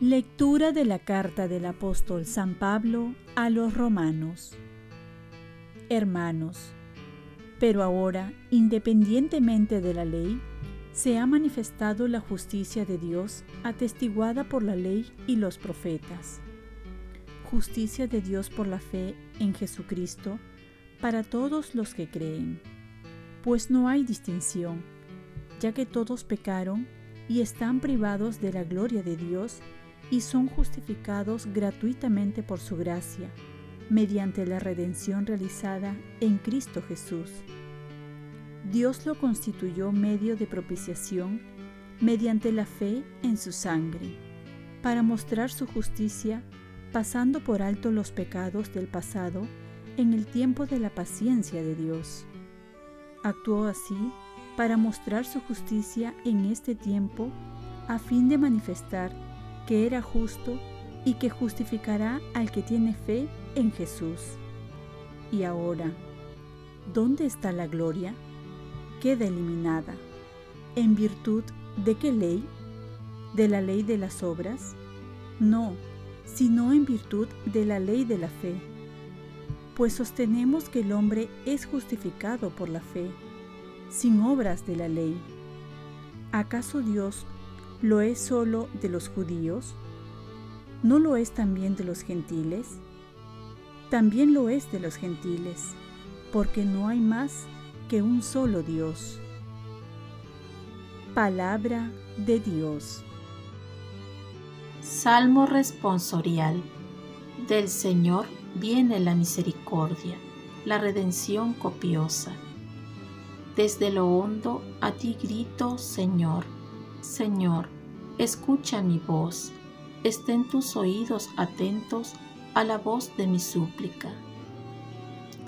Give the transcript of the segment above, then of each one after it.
Lectura de la carta del apóstol San Pablo a los romanos. Hermanos, pero ahora, independientemente de la ley, se ha manifestado la justicia de Dios atestiguada por la ley y los profetas. Justicia de Dios por la fe en Jesucristo para todos los que creen, pues no hay distinción, ya que todos pecaron y están privados de la gloria de Dios y son justificados gratuitamente por su gracia, mediante la redención realizada en Cristo Jesús. Dios lo constituyó medio de propiciación mediante la fe en su sangre, para mostrar su justicia pasando por alto los pecados del pasado en el tiempo de la paciencia de Dios. Actuó así para mostrar su justicia en este tiempo a fin de manifestar que era justo y que justificará al que tiene fe en Jesús. Y ahora, ¿dónde está la gloria? Queda eliminada. ¿En virtud de qué ley? ¿De la ley de las obras? No, sino en virtud de la ley de la fe. Pues sostenemos que el hombre es justificado por la fe, sin obras de la ley. ¿Acaso Dios ¿Lo es solo de los judíos? ¿No lo es también de los gentiles? También lo es de los gentiles, porque no hay más que un solo Dios. Palabra de Dios. Salmo responsorial. Del Señor viene la misericordia, la redención copiosa. Desde lo hondo a ti grito, Señor Señor, escucha mi voz, estén tus oídos atentos a la voz de mi súplica.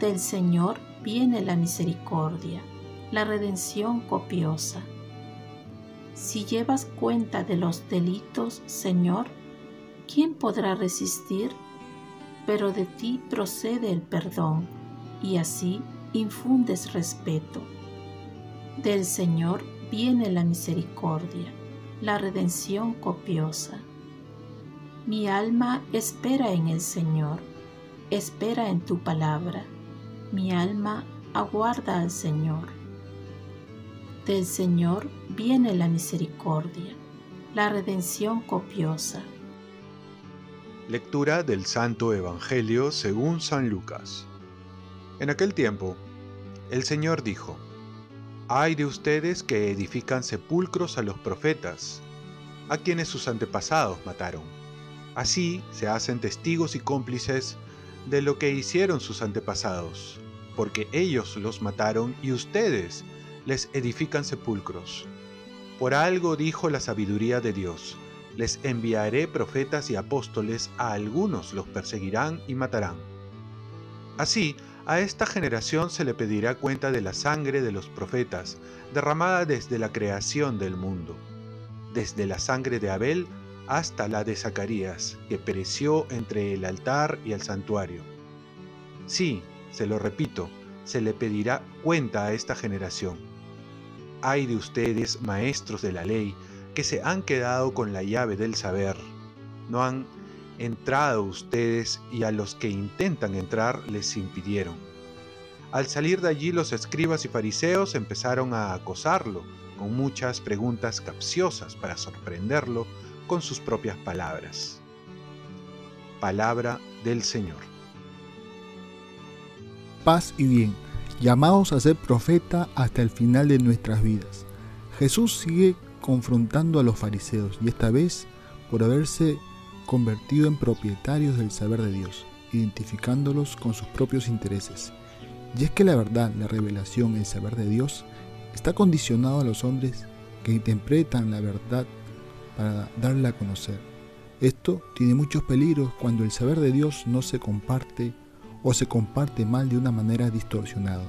Del Señor viene la misericordia, la redención copiosa. Si llevas cuenta de los delitos, Señor, ¿quién podrá resistir? Pero de ti procede el perdón, y así infundes respeto. Del Señor viene la misericordia, la redención copiosa. Mi alma espera en el Señor, espera en tu palabra. Mi alma aguarda al Señor. Del Señor viene la misericordia, la redención copiosa. Lectura del Santo Evangelio según San Lucas. En aquel tiempo, el Señor dijo, hay de ustedes que edifican sepulcros a los profetas, a quienes sus antepasados mataron. Así se hacen testigos y cómplices de lo que hicieron sus antepasados, porque ellos los mataron y ustedes les edifican sepulcros. Por algo dijo la sabiduría de Dios, les enviaré profetas y apóstoles, a algunos los perseguirán y matarán. Así, a esta generación se le pedirá cuenta de la sangre de los profetas, derramada desde la creación del mundo, desde la sangre de Abel hasta la de Zacarías, que pereció entre el altar y el santuario. Sí, se lo repito, se le pedirá cuenta a esta generación. Hay de ustedes, maestros de la ley, que se han quedado con la llave del saber, no han entrado ustedes y a los que intentan entrar les impidieron. Al salir de allí los escribas y fariseos empezaron a acosarlo con muchas preguntas capciosas para sorprenderlo con sus propias palabras. Palabra del Señor. Paz y bien, llamados a ser profeta hasta el final de nuestras vidas. Jesús sigue confrontando a los fariseos y esta vez por haberse convertido en propietarios del saber de Dios, identificándolos con sus propios intereses. Y es que la verdad, la revelación, el saber de Dios, está condicionado a los hombres que interpretan la verdad para darla a conocer. Esto tiene muchos peligros cuando el saber de Dios no se comparte o se comparte mal de una manera distorsionada.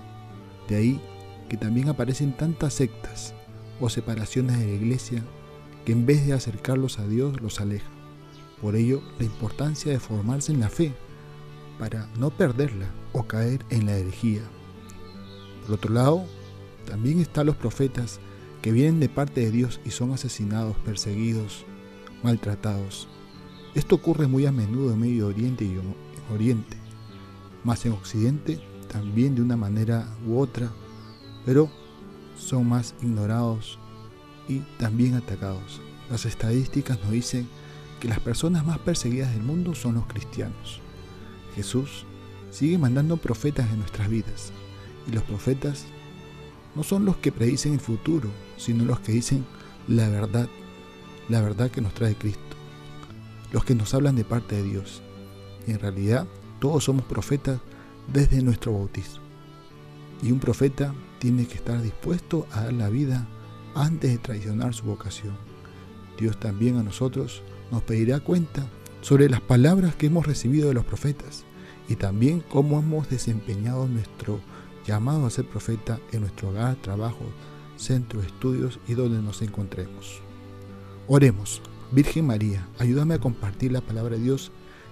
De ahí que también aparecen tantas sectas o separaciones de la iglesia que en vez de acercarlos a Dios los alejan Por ello, la importancia de formarse en la fe para no perderla o caer en la herejía. Por otro lado, también están los profetas que vienen de parte de Dios y son asesinados, perseguidos, maltratados. Esto ocurre muy a menudo en Medio Oriente y Oriente, más en Occidente también de una manera u otra, pero son más ignorados y también atacados. Las estadísticas nos dicen que las personas más perseguidas del mundo son los cristianos. Jesús sigue mandando profetas en nuestras vidas y los profetas no son los que predicen el futuro, sino los que dicen la verdad, la verdad que nos trae Cristo, los que nos hablan de parte de Dios. Y en realidad todos somos profetas desde nuestro bautismo. Y un profeta tiene que estar dispuesto a dar la vida antes de traicionar su vocación. Dios también a nosotros nos pedirá cuenta sobre las palabras que hemos recibido de los profetas y también cómo hemos desempeñado nuestro llamado a ser profeta en nuestro hogar, trabajo, centro, estudios y donde nos encontremos. Oremos, Virgen María, ayúdame a compartir la palabra de Dios